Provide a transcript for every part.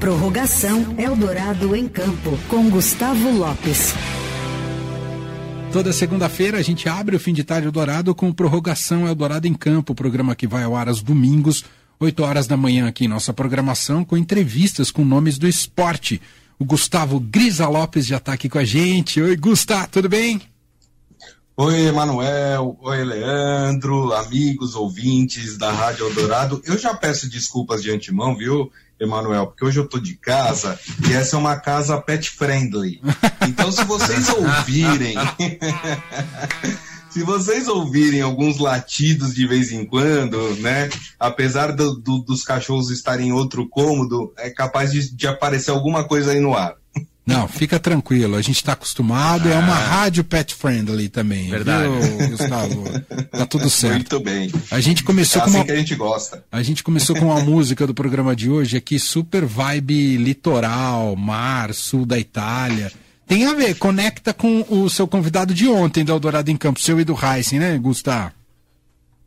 Prorrogação Eldorado em Campo, com Gustavo Lopes. Toda segunda-feira a gente abre o fim de tarde Eldorado com Prorrogação Eldorado em Campo, programa que vai ao ar aos domingos, 8 horas da manhã aqui em nossa programação, com entrevistas com nomes do esporte. O Gustavo Grisa Lopes já está aqui com a gente. Oi, Gustavo, tudo bem? Oi, Emanuel. Oi, Leandro, amigos, ouvintes da Rádio Eldorado. Eu já peço desculpas de antemão, viu, Emanuel? Porque hoje eu tô de casa e essa é uma casa pet friendly. Então, se vocês ouvirem. se vocês ouvirem alguns latidos de vez em quando, né? Apesar do, do, dos cachorros estarem em outro cômodo, é capaz de, de aparecer alguma coisa aí no ar. Não, fica tranquilo, a gente está acostumado, ah. é uma ah. rádio pet friendly também. Verdade. Viu, Gustavo? Tá tudo certo. Muito bem. A gente começou é com assim uma... que a gente gosta. A gente começou com uma música do programa de hoje aqui, super vibe litoral, mar, sul da Itália. Tem a ver, conecta com o seu convidado de ontem do Eldorado em Campo, seu e do Heisen, né, Gustavo?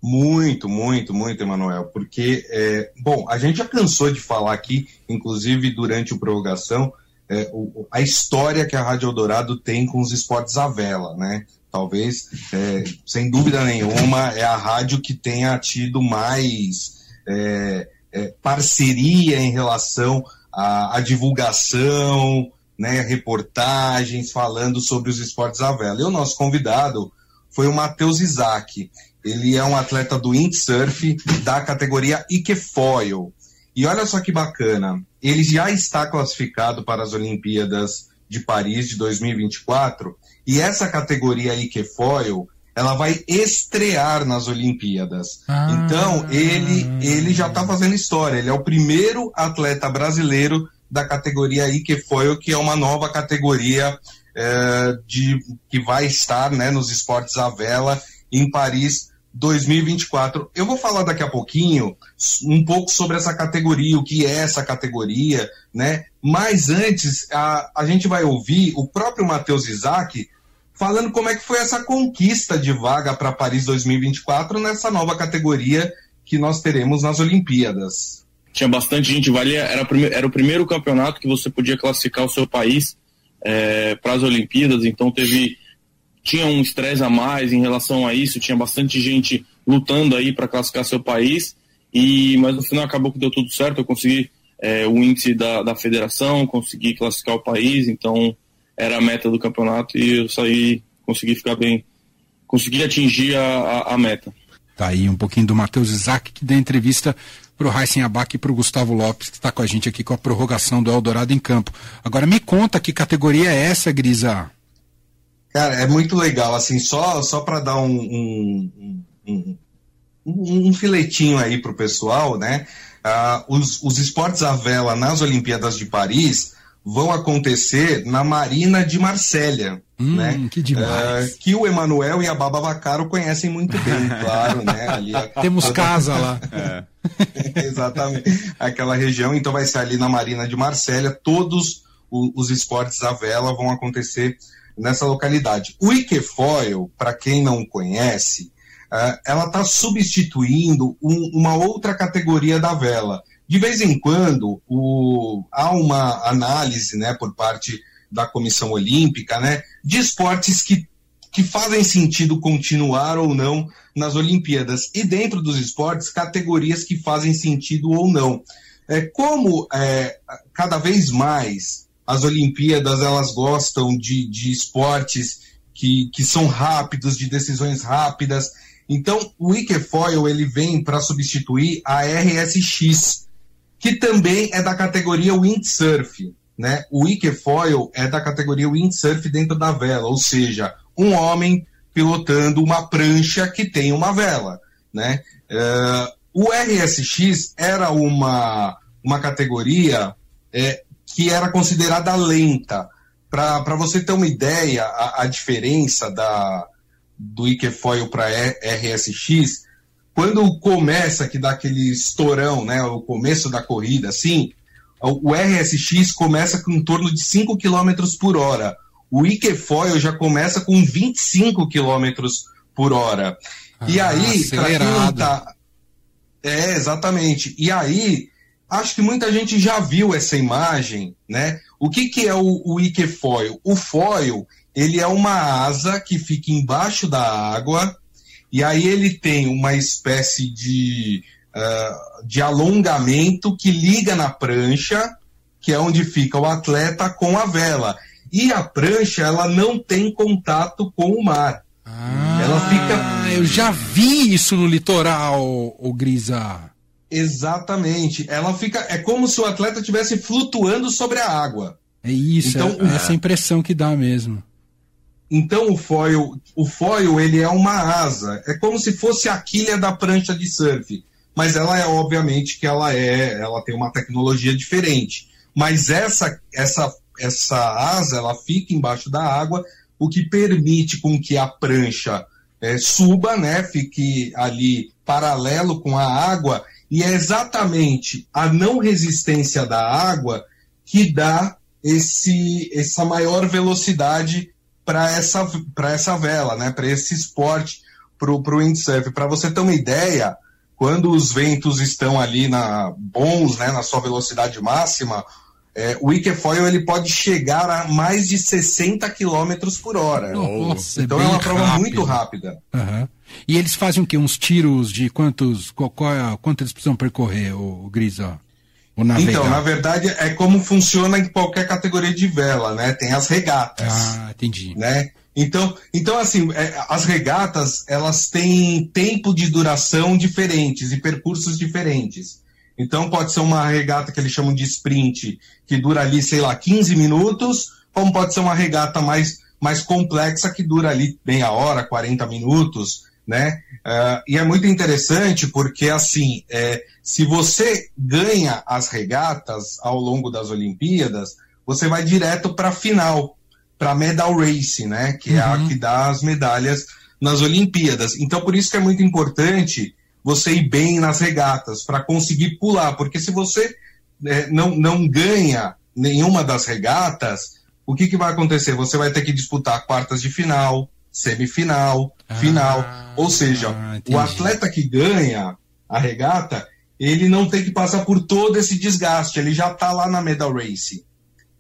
Muito, muito, muito, Emanuel, porque, é, bom, a gente já cansou de falar aqui, inclusive durante o prorrogação, é, o, a história que a Rádio Eldorado tem com os esportes à vela, né? Talvez, é, sem dúvida nenhuma, é a rádio que tenha tido mais é, é parceria em relação à, à divulgação, né, reportagens falando sobre os esportes à vela. E o nosso convidado foi o Matheus Isaac. Ele é um atleta do windsurf da categoria Ikefoil. E olha só que bacana, ele já está classificado para as Olimpíadas de Paris de 2024 e essa categoria Ikefoil ela vai estrear nas Olimpíadas. Ah. Então ele ele já está fazendo história. Ele é o primeiro atleta brasileiro da categoria Ikefoil, que é uma nova categoria é, de que vai estar né, nos esportes à vela em Paris 2024. Eu vou falar daqui a pouquinho um pouco sobre essa categoria, o que é essa categoria, né? Mas antes, a, a gente vai ouvir o próprio Matheus Isaac falando como é que foi essa conquista de vaga para Paris 2024 nessa nova categoria que nós teremos nas Olimpíadas. Tinha bastante gente, valia, era, era o primeiro campeonato que você podia classificar o seu país é, para as Olimpíadas, então teve tinha um estresse a mais em relação a isso, tinha bastante gente lutando aí para classificar seu país, e mas no final acabou que deu tudo certo, eu consegui é, o índice da, da federação, consegui classificar o país, então era a meta do campeonato e eu saí, consegui ficar bem, consegui atingir a, a, a meta. Tá aí um pouquinho do Matheus Isaac, que deu entrevista para o Raíssen Abac e para o Gustavo Lopes, que está com a gente aqui com a prorrogação do Eldorado em campo. Agora me conta que categoria é essa, Grisa? Cara, é muito legal, assim, só, só para dar um, um, um, um, filetinho aí pro pessoal, né? Uh, os, os esportes à vela nas Olimpíadas de Paris vão acontecer na Marina de Marsella. Hum, né? Que demais. Uh, que o Emanuel e a Baba Vacaro conhecem muito bem, claro, né? Ali, Temos casa lá. É. Exatamente. Aquela região, então vai ser ali na Marina de Marsella. Todos os, os esportes à vela vão acontecer nessa localidade. O Iquefoil, para quem não conhece, uh, ela está substituindo um, uma outra categoria da vela. De vez em quando, o, há uma análise né, por parte da Comissão Olímpica né, de esportes que, que fazem sentido continuar ou não nas Olimpíadas. E dentro dos esportes, categorias que fazem sentido ou não. É, como é, cada vez mais as Olimpíadas elas gostam de, de esportes que, que são rápidos, de decisões rápidas. Então, o Ikefoil ele vem para substituir a RSX, que também é da categoria windsurf. Né? O Ikefoil é da categoria windsurf dentro da vela, ou seja, um homem pilotando uma prancha que tem uma vela. Né? Uh, o RSX era uma, uma categoria é, que era considerada lenta. Para você ter uma ideia, a, a diferença da, do Ikefoil para RSX, quando começa, que dá aquele estourão, né, o começo da corrida, assim, o RSX começa com em torno de 5 km por hora. O Ikefoil já começa com 25 km por hora. Ah, e aí, quem não tá. É, exatamente. E aí, acho que muita gente já viu essa imagem, né? O que, que é o, o Ikefoil? O foil, ele é uma asa que fica embaixo da água e aí ele tem uma espécie de, uh, de alongamento que liga na prancha, que é onde fica o atleta com a vela. E a prancha, ela não tem contato com o mar. Ah, ela fica. Eu já vi isso no litoral, o Grisa. Exatamente. Ela fica. É como se o atleta estivesse flutuando sobre a água. É isso, então, é, essa impressão que dá mesmo. Então o foil, o foil ele é uma asa, é como se fosse a quilha da prancha de surf, mas ela é obviamente que ela é, ela tem uma tecnologia diferente. Mas essa essa essa asa ela fica embaixo da água, o que permite com que a prancha é, suba, né, fique ali paralelo com a água e é exatamente a não resistência da água que dá esse, essa maior velocidade para essa, essa vela, né? para esse esporte, para o windsurf. Para você ter uma ideia, quando os ventos estão ali na, bons, né, na sua velocidade máxima, é, o Ikefoil ele pode chegar a mais de 60 km por hora. Nossa, então é, é uma prova rápido. muito rápida. Uhum. E eles fazem o quê? Uns tiros de quantos. Qual, qual, é quanto eles precisam percorrer, o, o Grisa? Então, na verdade, é como funciona em qualquer categoria de vela, né? Tem as regatas. Ah, entendi. Né? Então, então assim, é, as regatas, elas têm tempo de duração diferentes e percursos diferentes. Então, pode ser uma regata que eles chamam de sprint, que dura ali, sei lá, 15 minutos, como pode ser uma regata mais, mais complexa, que dura ali meia hora, 40 minutos, né? Uh, e é muito interessante porque, assim, é, se você ganha as regatas ao longo das Olimpíadas, você vai direto para a final, para a medal race, né? Que uhum. é a uhum. que dá as medalhas nas Olimpíadas. Então, por isso que é muito importante você ir bem nas regatas, para conseguir pular, porque se você é, não, não ganha nenhuma das regatas, o que, que vai acontecer? Você vai ter que disputar quartas de final, semifinal, final. Ah, Ou seja, ah, o atleta que ganha a regata, ele não tem que passar por todo esse desgaste, ele já está lá na medal race.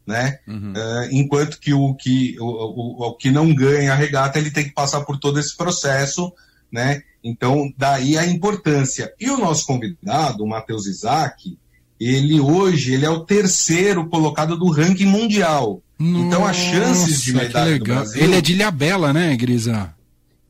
Né? Uhum. Uh, enquanto que o que, o, o, o, que não ganha a regata, ele tem que passar por todo esse processo, né? Então, daí a importância. E o nosso convidado, o Matheus Isaac, ele hoje ele é o terceiro colocado do ranking mundial. Nossa, então as chances de medalha do Brasil... Ele é de Ilhabela, né, Grisa?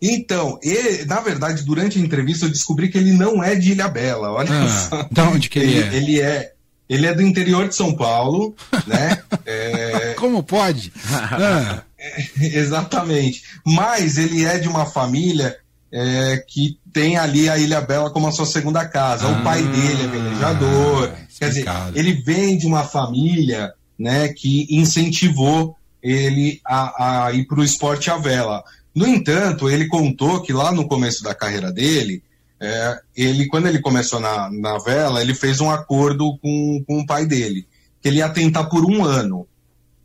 Então, ele, na verdade, durante a entrevista eu descobri que ele não é de Ilhabela. Olha ah, só. Da onde que ele, ele é? Ele é ele é do interior de São Paulo, né? É... Como pode? Ah. exatamente. Mas ele é de uma família é, que tem ali a Ilha Bela como a sua segunda casa. Ah, o pai dele é velejador. Quer dizer, ele vem de uma família né, que incentivou ele a, a ir para o esporte à vela. No entanto, ele contou que lá no começo da carreira dele, é, ele quando ele começou na, na vela, ele fez um acordo com, com o pai dele, que ele ia tentar por um ano.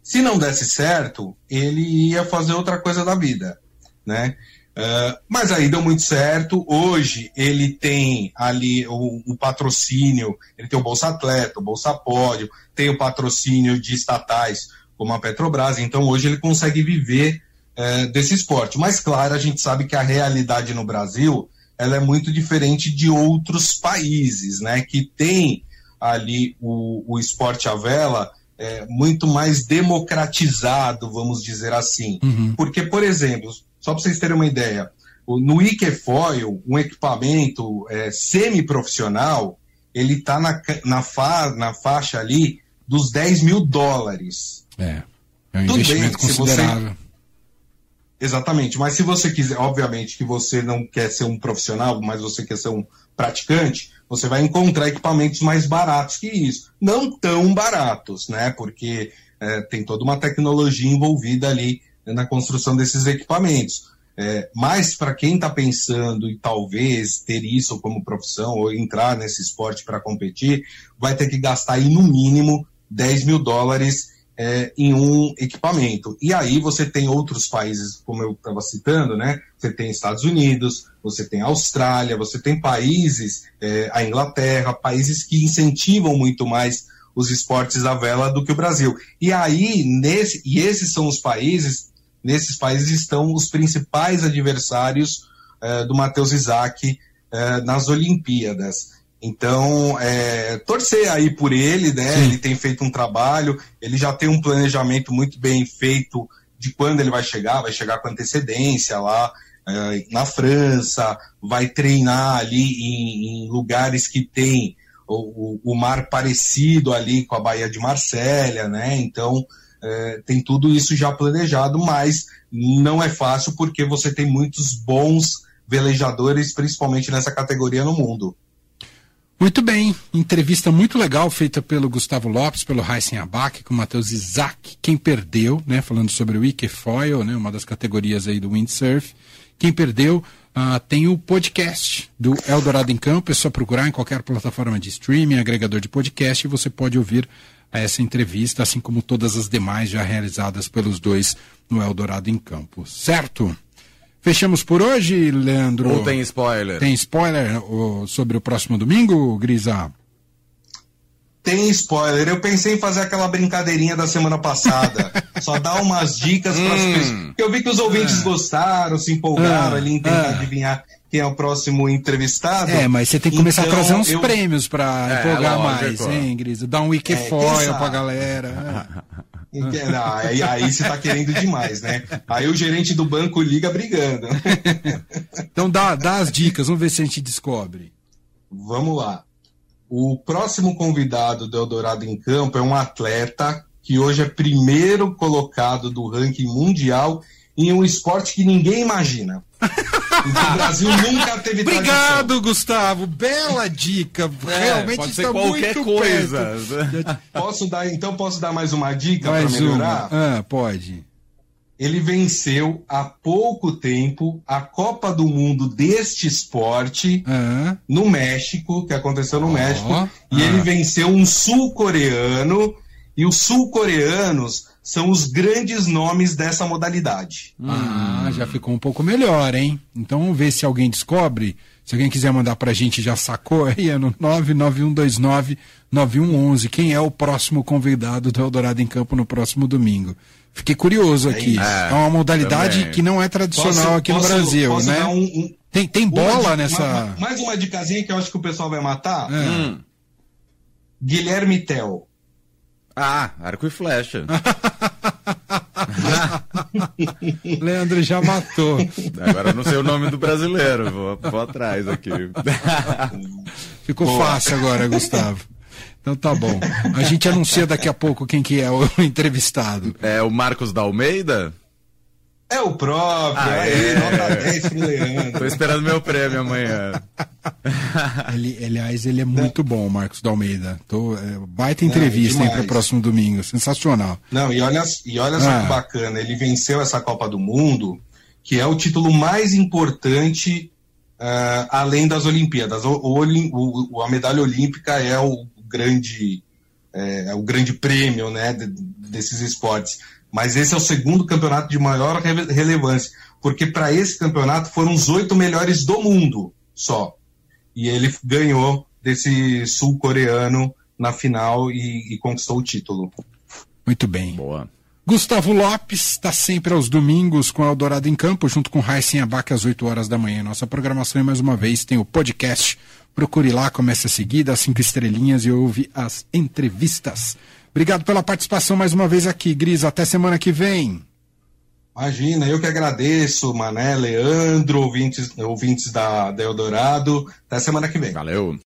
Se não desse certo, ele ia fazer outra coisa da vida, né? Uh, mas aí deu muito certo. Hoje ele tem ali o, o, patrocínio, ele tem o Bolsa Atleta, o Bolsa Pódio, tem o patrocínio de estatais como a Petrobras, então hoje ele consegue viver uh, desse esporte. Mas claro, a gente sabe que a realidade no Brasil ela é muito diferente de outros países, né? Que tem ali o, o esporte à vela é, muito mais democratizado, vamos dizer assim. Uhum. Porque, por exemplo, só para vocês terem uma ideia, no Ikefoil, um equipamento é, semi-profissional, ele está na, na, fa, na faixa ali dos 10 mil dólares. É, é um Tudo investimento bem, considerável. Você... Exatamente, mas se você quiser, obviamente que você não quer ser um profissional, mas você quer ser um praticante, você vai encontrar equipamentos mais baratos que isso. Não tão baratos, né? Porque é, tem toda uma tecnologia envolvida ali na construção desses equipamentos. É, mas para quem está pensando e talvez ter isso como profissão ou entrar nesse esporte para competir, vai ter que gastar aí no mínimo 10 mil dólares é, em um equipamento. E aí você tem outros países, como eu estava citando, né? Você tem Estados Unidos, você tem Austrália, você tem países, é, a Inglaterra, países que incentivam muito mais os esportes à vela do que o Brasil. E aí, nesse, e esses são os países, nesses países estão os principais adversários é, do Matheus Isaac é, nas Olimpíadas. Então, é, torcer aí por ele, né? Sim. Ele tem feito um trabalho, ele já tem um planejamento muito bem feito de quando ele vai chegar, vai chegar com antecedência lá é, na França, vai treinar ali em, em lugares que tem o, o, o, mar parecido ali com a Baía de Marsella, né? Então, é, tem tudo isso já planejado, mas não é fácil porque você tem muitos bons velejadores, principalmente nessa categoria no mundo. Muito bem, entrevista muito legal feita pelo Gustavo Lopes, pelo Heisen Abac, com o Matheus Isaac, quem perdeu, né, falando sobre o Ikefoil, né, uma das categorias aí do windsurf. Quem perdeu, uh, tem o podcast do Eldorado em Campo, é só procurar em qualquer plataforma de streaming, agregador de podcast, e você pode ouvir essa entrevista, assim como todas as demais já realizadas pelos dois no Eldorado em Campo, certo? Fechamos por hoje, Leandro? Ou tem spoiler? Tem spoiler sobre o próximo domingo, Grisa? Tem spoiler. Eu pensei em fazer aquela brincadeirinha da semana passada. Só dar umas dicas para as hum. pessoas. Eu vi que os ouvintes ah. gostaram, se empolgaram ah. ali em tentar ah. adivinhar quem é o próximo entrevistado. É, mas você tem que começar então, a trazer uns eu... prêmios para é, empolgar mais, hein, Grisa? Dar um wikifoil é, para galera. Não, aí, aí você tá querendo demais, né? Aí o gerente do banco liga brigando. então dá, dá as dicas, vamos ver se a gente descobre. Vamos lá. O próximo convidado do Eldorado em Campo é um atleta que hoje é primeiro colocado do ranking mundial em um esporte que ninguém imagina. o Brasil nunca teve Obrigado, tradição. Gustavo. Bela dica. É, Realmente pode ser qualquer coisa. Posso dar, então posso dar mais uma dica para melhorar? Ah, pode. Ele venceu há pouco tempo a Copa do Mundo deste esporte ah. no México, que aconteceu no oh. México, ah. e ele venceu um sul-coreano. E os sul-coreanos são os grandes nomes dessa modalidade. Ah, já ficou um pouco melhor, hein? Então vamos ver se alguém descobre. Se alguém quiser mandar pra gente, já sacou aí, é no 99129-9111. Quem é o próximo convidado do Eldorado em Campo no próximo domingo? Fiquei curioso aqui. É, é uma modalidade também. que não é tradicional posso, aqui no Brasil, posso né? Um, um, tem, tem bola uma, nessa. Uma, mais uma dicasinha que eu acho que o pessoal vai matar. É. Hum. Guilherme Tel. Ah, arco e flecha. Leandro já matou. Agora eu não sei o nome do brasileiro, vou, vou atrás aqui. Ficou Boa. fácil agora, Gustavo. Então tá bom. A gente anuncia daqui a pouco quem que é o entrevistado. É o Marcos da Almeida? É o próprio, ah, aí, é. nota 10 pro Leandro. Tô esperando meu prêmio amanhã. ele, aliás, ele é muito bom, Marcos da Almeida. Tô, é, baita entrevista Não, para o próximo domingo, sensacional. Não, e olha, e olha só ah. que bacana, ele venceu essa Copa do Mundo, que é o título mais importante uh, além das Olimpíadas. O, o, o, a medalha olímpica é o grande, é, é o grande prêmio né, de, desses esportes mas esse é o segundo campeonato de maior relevância, porque para esse campeonato foram os oito melhores do mundo só. E ele ganhou desse sul-coreano na final e, e, conquistou o título. Muito bem. Boa. Gustavo Lopes está sempre aos domingos com Eldorado em Campo, junto com Raíssen Abac às 8 horas da manhã. Nossa programação, e mais uma vez, tem o podcast. Procure lá, comece a seguir, dá cinco estrelinhas e ouve as entrevistas. Obrigado pela participação mais uma vez aqui, Gris. Até semana que vem. Imagina, eu que agradeço, Mané, Leandro, ouvintes, ouvintes da, da Eldorado. Até semana que vem. Valeu.